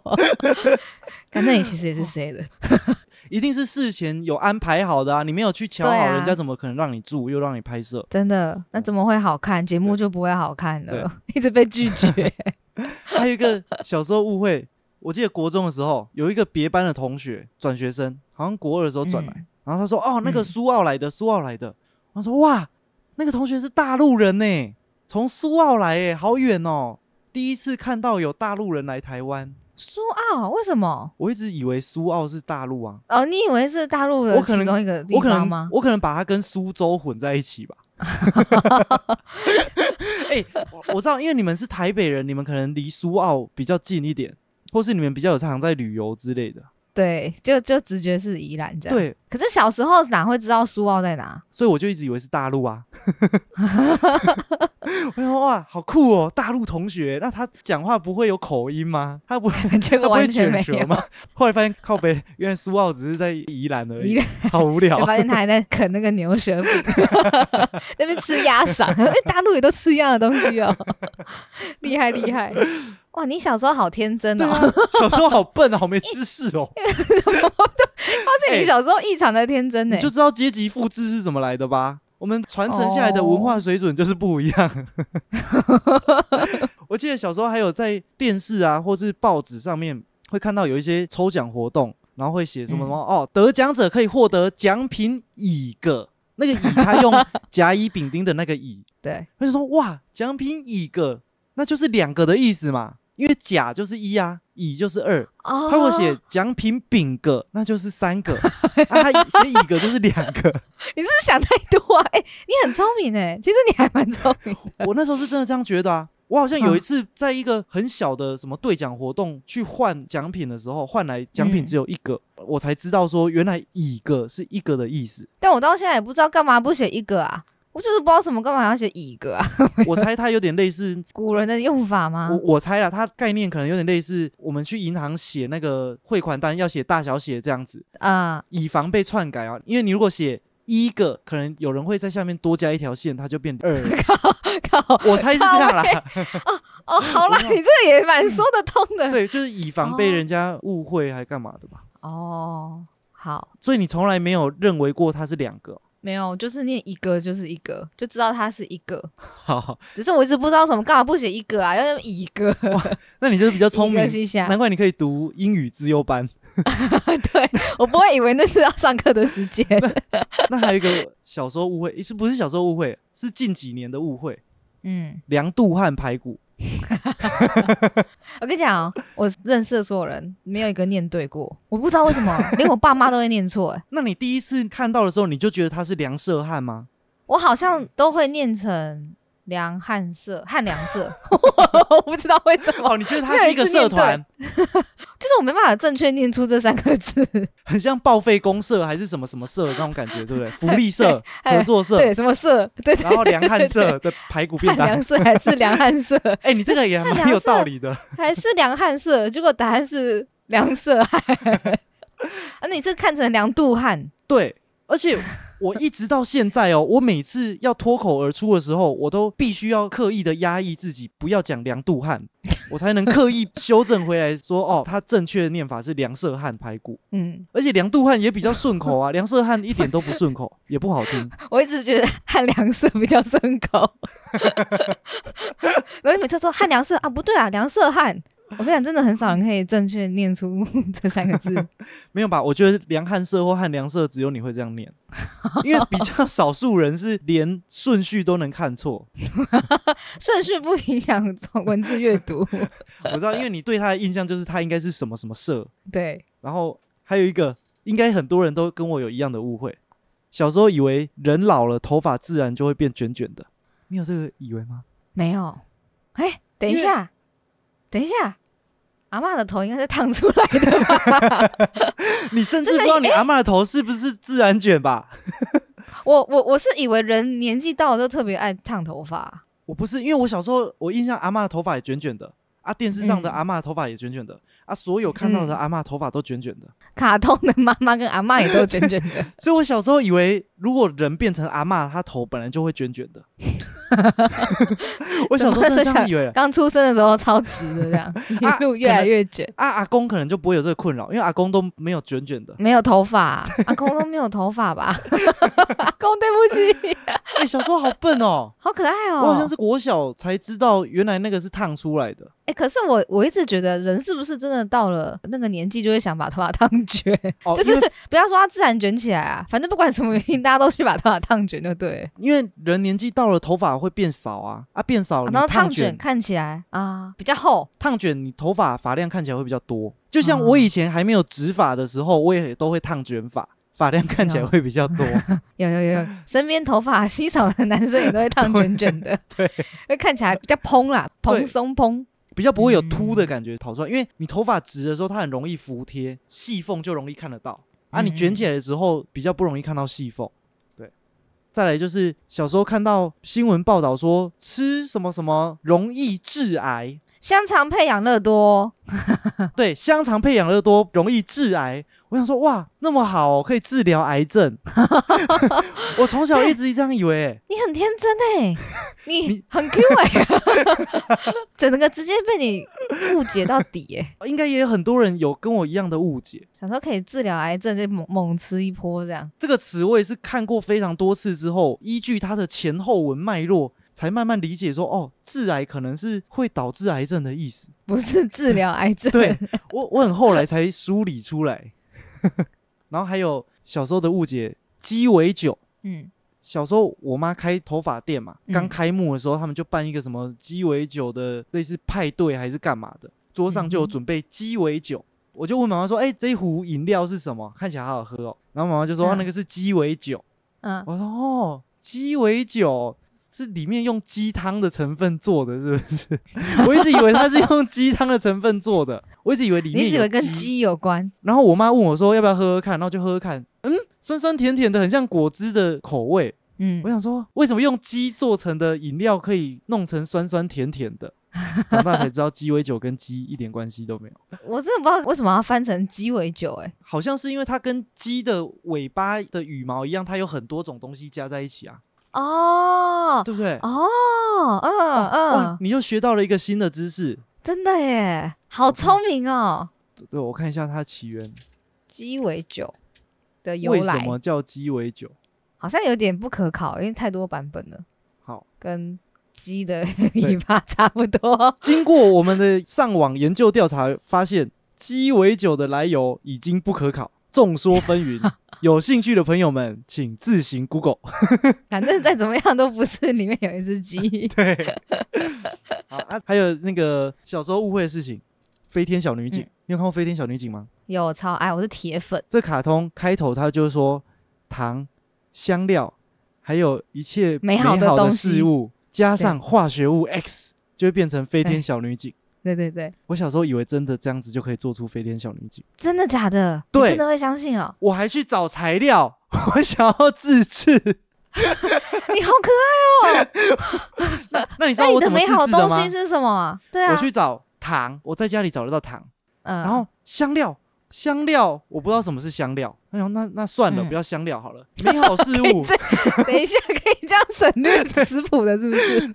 但那你其实也是谁的？一定是事前有安排好的啊！你没有去瞧好，人家怎么可能让你住又让你拍摄？真的，那怎么会好看？节目就不会好看对了，一直被拒绝。还有一个小时候误会，我记得国中的时候有一个别班的同学转学生，好像国二的时候转来，嗯然后他说：“哦，那个嗯苏澳来的，苏澳来的。”我说：“哇，那个同学是大陆人呢，从苏澳来，哎，好远哦！第一次看到有大陆人来台湾，苏澳为什么？我一直以为苏澳是大陆啊，哦，你以为是大陆的其中一个地我可能方吗？我可能把它跟苏州混在一起吧。哎、我我知道，因为你们是台北人，你们可能离苏澳比较近一点，或是你们比较有常在旅游之类的。对，就就直觉是宜兰这样。，对，可是小时候哪会知道苏澳在哪？所以我就一直以为是大陆啊。我想哇，好酷哦，大陆同学，那他讲话不会有口音吗？他不 结果他完全没有。吗？后来发现靠北，原来苏澳只是在宜兰而已，好无聊就。发现他还在啃那个牛舌饼，那边吃鸭嗓。哎，大陆也都吃一样的东西哦，厉害厉害！哇，你小时候好天真哦，啊，小时候好笨啊，好没知识哦。发现你小时候异常的天真呢你。就知道阶级复制是怎么来的吧？我们传承下来的文化水准就是不一样。我记得小时候还有在电视啊，或是报纸上面会看到有一些抽奖活动，然后会写什么什么、哦，得奖者可以获得奖品乙个，那个乙他用 甲乙丙丁的那个乙，对，他就说哇，奖品乙个，那就是两个的意思嘛，因为甲就是一啊，乙就是二。哦他如果写奖品丙个，那就是三个，啊，他写乙个就是两个。你是不是想太多啊？哎、你很聪明哎，其实你还蛮聪明的。我那时候是真的这样觉得啊。我好像有一次在一个很小的什么兑奖活动去换奖品的时候，换来奖品嗯只有一个，我才知道说原来乙个是一个的意思。但我到现在也不知道干嘛不写一个啊，我就是不知道什么干嘛要写一个啊，我猜它有点类似，古人的用法吗我？我猜了，它概念可能有点类似我们去银行写那个汇款单要写大小写这样子，啊、以防被篡改啊。因为你如果写一个，可能有人会在下面多加一条线，它就变二 了。靠，我猜是这样啦。哦哦，好啦，你这个也蛮说得通的。对，就是以防被哦人家误会还干嘛的吧。哦，好，所以你从来没有认为过它是两个。没有，就是念一个就是一个，就知道它是一个。好，只是我一直不知道什么，干嘛不写一个啊？要用一个，那你就是比较 聪明。难怪你可以读英语自优班。对我不会以为那是要上课的时间。那还有一个小时候误会，是不是小时候误会？是近几年的误会。嗯，梁杜汉排骨，我跟你讲哦，我认识的所有人没有一个念对过，我不知道为什么，连我爸妈都会念错。哎，那你第一次看到的时候，你就觉得他是梁色汉吗？我好像都会念成梁汉社、汉梁社，我不知道为什么，哦，你觉得它是一个社团，就是我没办法正确念出这三个字。很像报废公社还是什么什么社那种感觉，对不对？福利社、合作社，对，什么社？对对，然后梁汉社的排骨便当汉梁。社还是梁汉社，哎、你这个也蛮有道理的。还是梁汉社？结果答案是梁社汉。啊，你是看成梁杜汉？对，而且我一直到现在哦，我每次要脱口而出的时候，我都必须要刻意的压抑自己，不要讲梁杜汉，我才能刻意修正回来说，哦，他正确的念法是梁色汉排骨，嗯，而且梁杜汉也比较顺口啊，梁色汉一点都不顺口，也不好听。我一直觉得汉梁色比较顺口。然后每次说汉梁色啊，不对啊，梁色汉。我跟你讲，真的很少人可以正确念出 这三个字。没有吧？我觉得梁汉社或汉梁社只有你会这样念，因为比较少数人是连顺序都能看错。顺序不影响文字阅读。我知道，因为你对他的印象就是他应该是什么什么社，对，然后还有一个，应该很多人都跟我有一样的误会，小时候以为人老了头发自然就会变卷卷的，你有这个以为吗？没有。哎，等一下，等一下，阿妈的头应该是烫出来的吧？你甚至不知道你阿妈的头是不是自然卷吧？我我我是以为人年纪到了就特别爱烫头发。我不是，因为我小时候我印象阿妈的头发也卷卷的啊，电视上的嗯阿嬷的头发也卷卷的、啊，所有看到的嗯阿妈头发都卷卷的，卡通的妈妈跟阿妈也都卷卷的。所以我小时候以为如果人变成阿妈，她头本来就会卷卷的。我小时候真的以为。刚出生的时候超直的，这样 啊 一路越来越卷，啊，阿公可能就不会有这个困扰，因为阿公都没有卷卷的。没有头发、啊，阿公都没有头发吧？阿公对不起，哎、小时候好笨哦，好可爱哦。我好像是国小才知道，原来那个是烫出来的。哎、可是我我一直觉得人是不是真的到了那个年纪就会想把头发烫卷？哦，就是不要说它自然卷起来啊，反正不管什么原因，大家都去把头发烫卷就对。因为人年纪到了，头发会变少啊，啊变少，啊然后烫烫卷看起来啊比较厚，烫卷，你头发发量看起来会比较多。就像哦我以前还没有直发的时候，我也都会烫卷发，发量看起来会比较多。有有有，身边头发稀少的男生也都会烫卷卷的，对，会看起来比较蓬啦，蓬松蓬。比较不会有凸的感觉跑出来，因为你头发直的时候，它很容易服帖，细缝就容易看得到。啊，你卷起来的时候比较不容易看到细缝。对，再来就是小时候看到新闻报道说吃什么什么容易致癌，香肠配养乐多，对，香肠配养乐多容易致癌。我想说，哇，那么好、哦，可以治疗癌症。我从小一直这样以为、欸，你很天真哎、你你很 Q 哎、整个直接被你误解到底哎、应该也有很多人有跟我一样的误解。想说可以治疗癌症，就猛猛吃一波这样。这个词我也是看过非常多次之后，依据它的前后文脉络，才慢慢理解说，哦，致癌可能是会导致癌症的意思。不是治疗癌症，对我，我很后来才梳理出来。然后还有小时候的误解，鸡尾酒。嗯，小时候我妈开头发店嘛，刚嗯开幕的时候，他们就办一个什么鸡尾酒的类似派对还是干嘛的，桌上就有准备鸡尾酒。我就问妈妈说：“哎、这一壶饮料是什么？看起来好好喝哦。”然后妈妈就说：“啊嗯那个是鸡尾酒。嗯，我说：“哦，鸡尾酒是里面用鸡汤的成分做的，是不是？我一直以为它是用鸡汤的成分做的，我一直以为里面有你以为跟鸡有关，然后我妈问我说要不要喝喝看，然后就喝喝看，嗯，酸酸甜甜的，很像果汁的口味。嗯我，想说，为什么用鸡做成的饮料可以弄成酸酸甜甜的？长大才知道鸡尾酒跟鸡一点关系都没有，我真的不知道为什么要翻成鸡尾酒哎、好像是因为它跟鸡的尾巴的羽毛一样，它有很多种东西加在一起啊，哦对不对？哦，嗯哇嗯，，你又学到了一个新的知识。真的耶，好聪明哦，对，我看一下它的起源，鸡尾酒的由来为什么叫鸡尾酒？好像有点不可考，因为太多版本了，好，跟鸡的尾巴差不多。经过我们的上网研究调查，发现鸡尾酒的来由已经不可考，众说纷纭。有兴趣的朋友们，请自行 Google。反正再怎么样都不是里面有一只鸡。对，好啊，还有那个小时候误会的事情，《飞天小女警》嗯你有看过《飞天小女警》吗？有超爱，我是铁粉。这卡通开头它就是说糖、香料，还有一切美好的事物，加上化学物 X，就会变成飞天小女警。对对对，我小时候以为真的这样子就可以做出飞天小女警。真的假的？你对真的会相信哦？我还去找材料，我想要自制。你好可爱哦！那你知那你的道我怎么美好东自制的吗西？是什么啊？对啊，我去找糖，我在家里找得到糖，嗯，然后香料，香料我不知道什么是香料，哎呦，那那算了，嗯不要香料好了。美好事物，等一下可以这样省略食谱的，是不是？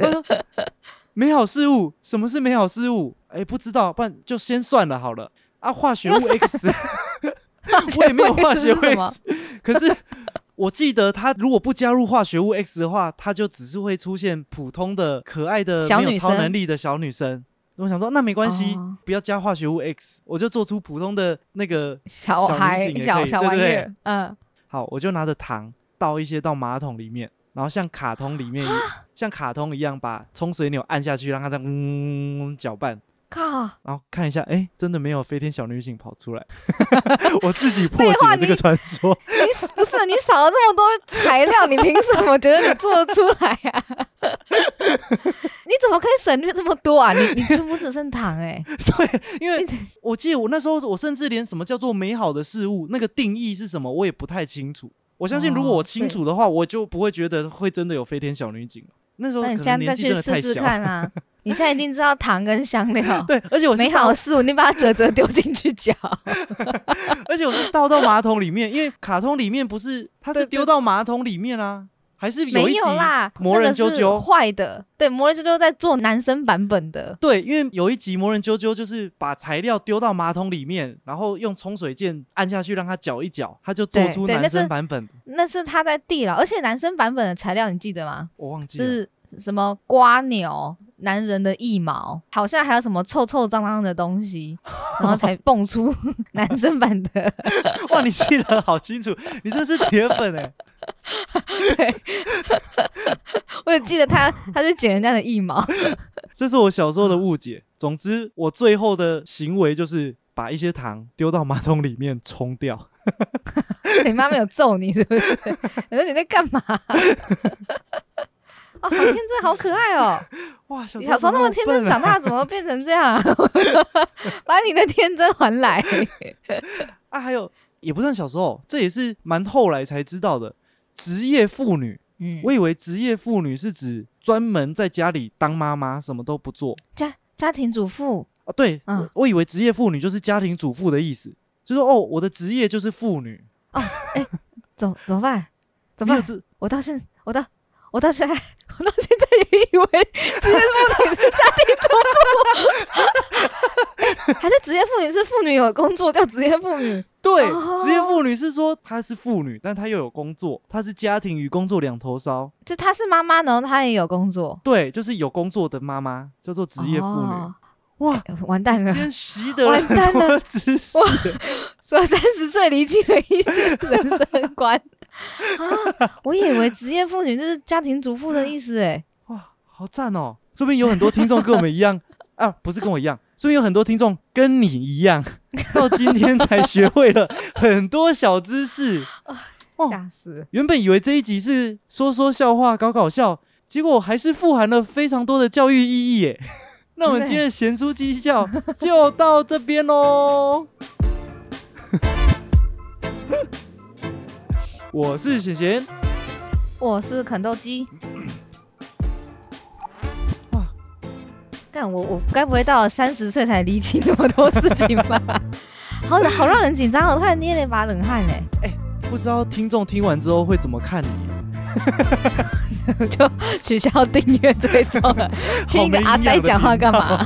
美好事物，什么是美好事物？哎，不知道，不然就先算了好了。啊，化学物 X，我也没有化学物？X，可是我记得它如果不加入化学物 X 的话，它就只是会出现普通的可爱的没有超能力的小女生。我想说，那没关系，哦不要加化学物 X，我就做出普通的那个。小孩小小以对对对玩意儿，嗯，好，我就拿着糖倒一些到马桶里面，然后像卡通里面一像卡通一样把冲水钮按下去，让它这样嗯搅拌。靠，然后看一下，哎，真的没有飞天小女警跑出来，我自己破解这个你传说。你不是你少了这么多材料，你凭什么觉得你做得出来啊？你怎么可以省略这么多啊？你你全部只剩糖哎、对，因为我记得我那时候，我甚至连什么叫做美好的事物，那个定义是什么，我也不太清楚。我相信，如果哦我清楚的话，我就不会觉得会真的有飞天小女警了。那时候那你可能年纪这样再去试。试看啊！你现在一定知道糖跟香料 对，而且我是美好事物，你把它折折丢进去搅。而且我是倒到马桶里面，因为卡通里面不是它是丢到马桶里面啊，还是有没一集有啦，魔人啾啾坏的，对，魔人啾啾在做男生版本的，对，因为有一集魔人啾啾就是把材料丢到马桶里面，然后用冲水键按下去让它搅一搅，它就做出男生版本的。那是他在地牢，而且男生版本的材料你记得吗？我忘记了，是什么瓜牛、男人的腋毛，好像还有什么臭臭脏脏的东西，然后才蹦出 男生版的。哇，你记得好清楚，你真是铁粉哎。对，我只记得他他去剪人家的腋毛，这是我小时候的误解。总之，我最后的行为就是把一些糖丢到马桶里面冲掉。你妈没有揍你是不是？你说你在干嘛？哦，好天真，好可爱哦！哇，小小时候那么天真，长大怎么变成这样、啊？把你的天真还来。啊！还有，也不算小时候，这也是蛮后来才知道的。职业妇女嗯，我以为职业妇女是指专门在家里当妈妈，什么都不做家家庭主妇，啊。对，嗯我我以为职业妇女就是家庭主妇的意思，就说哦，我的职业就是妇女。哦，哎怎怎么办？怎么办？我到现我到我到现在我到现在也以为职业妇女是家庭主妇，还是职业妇女是妇女有工作叫职业妇女？对，哦职业妇女是说她是妇女，但她又有工作，她是家庭与工作两头烧。就她是妈妈，然后她也有工作，对，就是有工作的妈妈，叫做职业妇女。哦哇，哎完蛋了今，天习得了完蛋了知识。说三十岁离弃了一些人生观啊！我以为职业妇女就是家庭主妇的意思哎。哇，好赞哦！说不定有很多听众跟我们一样啊，不是跟我一样，所以有很多听众跟你一样，到今天才学会了很多小知识。哦吓死！原本以为这一集是说说笑话、搞搞笑，结果还是富含了非常多的教育意义耶。那我们今天的贤书鸡教就到这边喽。我是贤贤，我是肯豆鸡。干我我该不会到了三十岁才理清那么多事情吧？好好让人紧张哦，我突然捏了一把冷汗哎，不知道听众听完之后会怎么看你？就取消订阅追踪了。听一个阿呆讲话干嘛？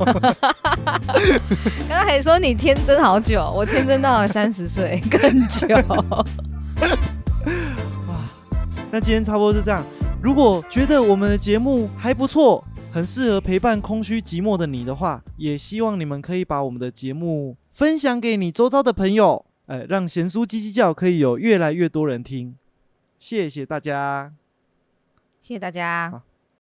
刚刚还说你天真好久，我天真到了三十岁更久。哇，那今天差不多是这样。如果觉得我们的节目还不错，很适合陪伴空虚寂寞的你的话，也希望你们可以把我们的节目分享给你周遭的朋友，哎，让贤叔叽叽叫可以有越来越多人听。谢谢大家。谢谢大家。